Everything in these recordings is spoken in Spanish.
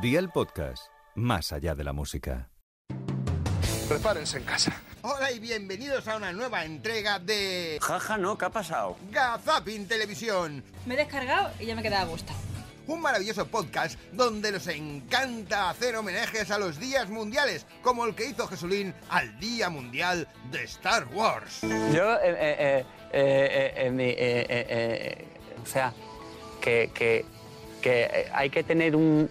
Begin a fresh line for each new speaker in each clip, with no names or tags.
Día el podcast, más allá de la música.
Prepárense en casa.
Hola y bienvenidos a una nueva entrega de
Jaja, no, ¿qué ha pasado?
Gazapin Televisión,
Me he descargado y ya me queda a gusto.
un maravilloso podcast donde nos encanta hacer homenajes a los días mundiales, como el que hizo Jesulín al Día Mundial de Star Wars.
Yo, eh, eh, eh, eh, eh, mi, eh, eh, eh, o sea, que, que, que eh, hay que tener un...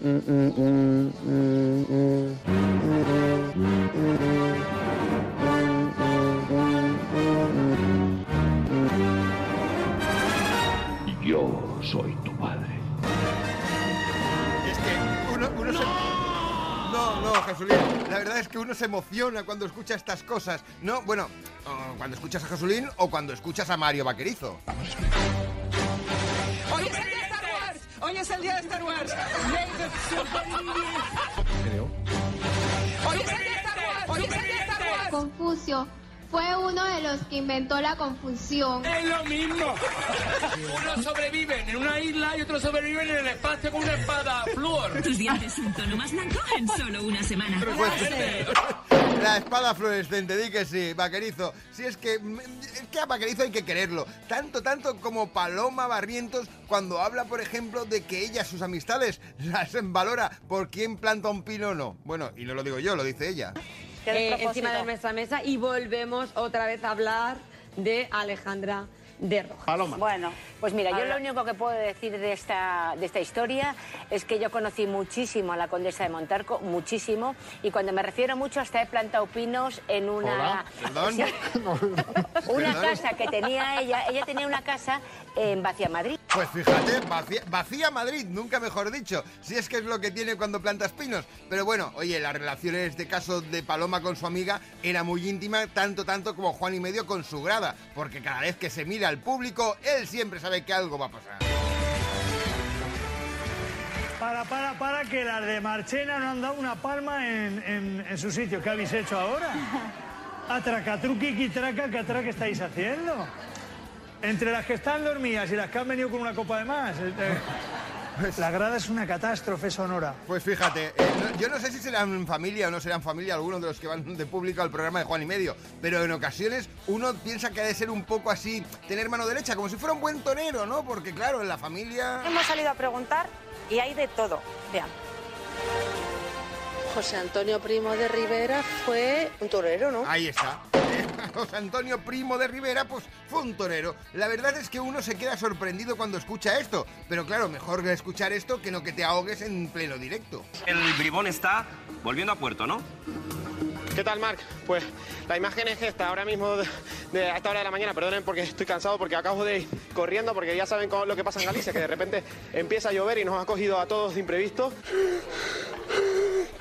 Yo soy tu padre.
Es que uno, uno se... No, no, Jesulín. La verdad es que uno se emociona cuando escucha estas cosas. No, bueno, cuando escuchas a Jesulín o cuando escuchas a Mario Vaquerizo.
Hoy es el día de Star Wars. Hoy es el día de Star Wars. Hoy es el día de Star Wars.
Confucio fue uno de los que inventó la confusión.
Es lo mismo. Unos sobreviven en una isla y otros sobreviven en el espacio con una espada flúor.
Tus dientes un tono más blanco en solo una semana.
La espada fluorescente, di que sí, Vaquerizo. Si es que, es que a Vaquerizo hay que quererlo. Tanto, tanto como Paloma Barrientos cuando habla, por ejemplo, de que ella, sus amistades, las valora por quién planta un pino o no. Bueno, y no lo digo yo, lo dice ella.
Eh, encima de nuestra mesa y volvemos otra vez a hablar de Alejandra de Rojas.
Bueno, pues mira, yo lo único que puedo decir de esta, de esta historia es que yo conocí muchísimo a la condesa de Montarco, muchísimo, y cuando me refiero mucho hasta he plantado pinos en una... Una casa que tenía ella, ella tenía una casa en Vacía Madrid.
Pues fíjate, vacía, vacía Madrid, nunca mejor dicho. Si es que es lo que tiene cuando plantas pinos. Pero bueno, oye, la relación en este caso de Paloma con su amiga era muy íntima, tanto, tanto como Juan y medio con su grada. Porque cada vez que se mira al público, él siempre sabe que algo va a pasar.
Para, para, para, que las de Marchena no han dado una palma en, en- en su sitio. ¿Qué habéis hecho ahora? Atracatruqui, traca, ¿qué estáis haciendo? Entre las que están dormidas y las que han venido con una copa de más. eh, eh, La grada es una catástrofe sonora.
Pues fíjate, eh, no- yo no sé si serán familia o no serán familia algunos de los que van de público al programa de Juan y Medio, pero en ocasiones uno piensa que ha de ser un poco así, tener mano derecha, como si fuera un buen tonero, ¿no? Porque claro, en la familia...
Hemos salido a preguntar y hay de todo. Vean.
José Antonio Primo de Rivera fue un torero, ¿no?
Ahí está. José Antonio Primo de Rivera, pues fue un torero. La verdad es que uno se queda sorprendido cuando escucha esto. Pero claro, mejor escuchar esto que no que te ahogues en pleno directo.
El bribón está volviendo a puerto, ¿no?
¿Qué tal, Marc? Pues la imagen es esta, ahora mismo de, de- a esta hora de la mañana, perdonen porque estoy cansado, porque acabo de ir corriendo, porque ya saben cómo- lo que pasa en Galicia, que de repente empieza a llover y nos ha cogido a todos de imprevisto.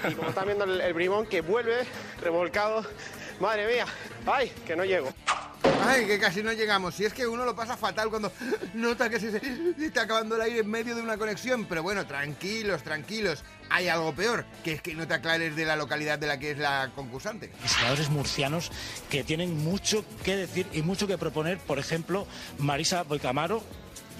Y como están viendo el, el bribón que vuelve revolcado, madre mía, ay, que no llego.
Ay, que casi no llegamos. Si es que uno lo pasa fatal cuando nota que se, se está acabando el aire en medio de una conexión. Pero bueno, tranquilos, tranquilos. Hay algo peor, que es que no te aclares de la localidad de la que es la concursante.
diseñadores murcianos que tienen mucho que decir y mucho que proponer. Por ejemplo, Marisa Boicamaro.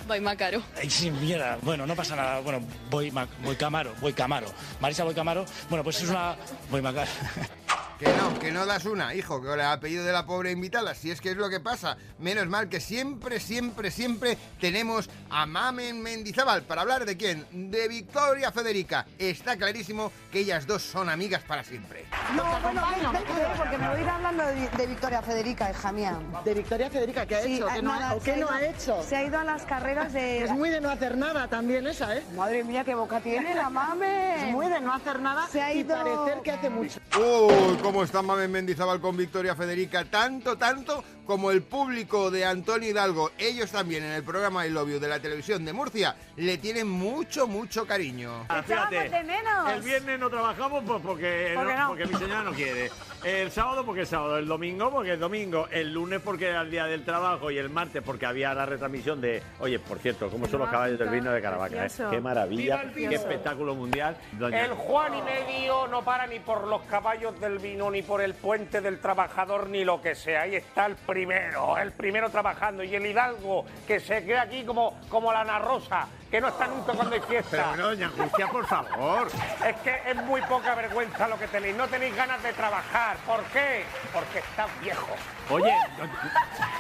Voy Macaro.
Ay, sí, mierda. Bueno, no pasa nada. Bueno, voy, voy Camaro, voy Camaro. Marisa Boicamaro. Bueno, pues es una. Voy Macaro.
Que no, que no das una, hijo, que el apellido de la pobre invitada, si es que es lo que pasa. Menos mal que siempre, siempre, siempre tenemos a Mamen Mendizábal para hablar de quién, de Victoria Federica. Está clarísimo que ellas dos son amigas para siempre.
No, bueno, vente, porque me voy a ir hablando de, de Victoria Federica, hija mía.
¿De Victoria Federica qué ha
Sí,
hecho? ¿Qué no,
nada,
¿O
se
qué
ha
no ha hecho?
Se ha ido a las carreras de...
Es muy de no hacer nada también esa, ¿eh?
Madre mía, qué boca tiene la mame.
Es muy de no hacer nada
Se ha
y parecer que hace mucho.
Uy, cómo está Mamen Mendizábal con Victoria Federica, tanto, tanto como el público de Antonio Hidalgo. Ellos también en el programa El Obvio de la televisión de Murcia le tienen mucho, mucho cariño.
Ah, fíjate,
de menos.
el viernes no trabajamos pues porque,
¿Por qué
no-
no?
porque mi señora no quiere. El sábado porque es sábado, el domingo porque es domingo, el lunes porque era el día del trabajo y el martes porque había la retransmisión de... Oye, por cierto, ¿cómo son los caballos del vino de Caravaca? eh? Qué maravilla, qué espectáculo mundial. Doña-
El Juan y medio no para ni por los caballos del vino, ni por el puente del trabajador, ni lo que sea. Ahí está el
primero, el primero trabajando. Y el Hidalgo, que se queda aquí como, como la Ana Rosa, que no está nunca cuando hay fiesta.
Pero bueno, doña Julia, por favor.
Es que es muy poca vergüenza lo que tenéis. No tenéis ganas de trabajar. ¿Por qué? Porque estás viejo.
Oye,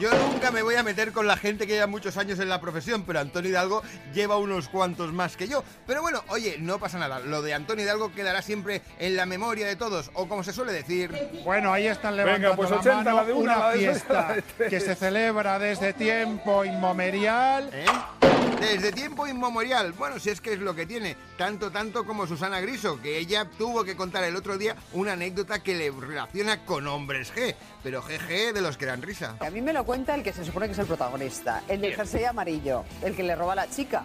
Yo nunca me voy a meter con la gente que lleva muchos años en la profesión, pero Antonio Hidalgo lleva unos cuantos más que yo. Pero bueno, oye, no pasa nada. Lo de Antonio Hidalgo quedará siempre en la memoria de todos, o como se suele decir.
Bueno, ahí están
Venga,
levantando la
80,
mano
la de una,
una
la de dos,
fiesta
la de tres.
que se celebra desde tiempo inmemorial.
¿Eh? Desde tiempo inmemorial. Bueno, si es que es lo que tiene. Tanto, tanto como Susana Griso, que ella tuvo que contar el otro día una anécdota que le relaciona con hombres G. Pero GG de los que dan risa.
A mí me lo cuenta el que se supone que es el protagonista, el del jersey amarillo, el que le roba a la chica.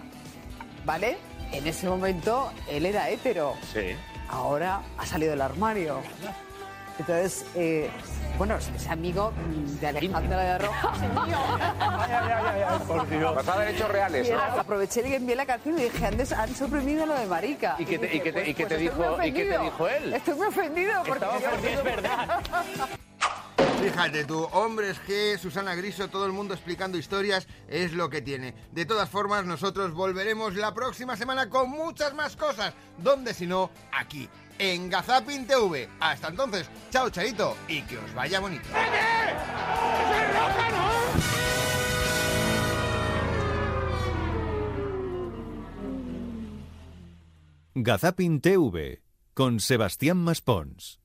¿Vale? En ese momento él era hétero.
Sí.
Ahora ha salido del armario. Entonces, eh, bueno, es amigo de Alejandra de Roja.
por Dios.
Basada en hechos reales. Aproveché que envié la canción y dije, antes han suprimido lo de marica.
¿Y qué te-
dije,
y qué te-
pues-
y
pues
te dijo- y qué te dijo él?
Estoy muy ofendido porque...
Estaba ofendido, es verdad.
Fíjate tú, hombres G, Susana Griso, todo el mundo explicando historias, es lo que tiene. De todas formas, nosotros volveremos la próxima semana con muchas más cosas. ¿Dónde si no? Aquí, en Gazapin TV. Hasta entonces, chao, charito, y que os vaya bonito.
Gazapin TV con Sebastián Maspons.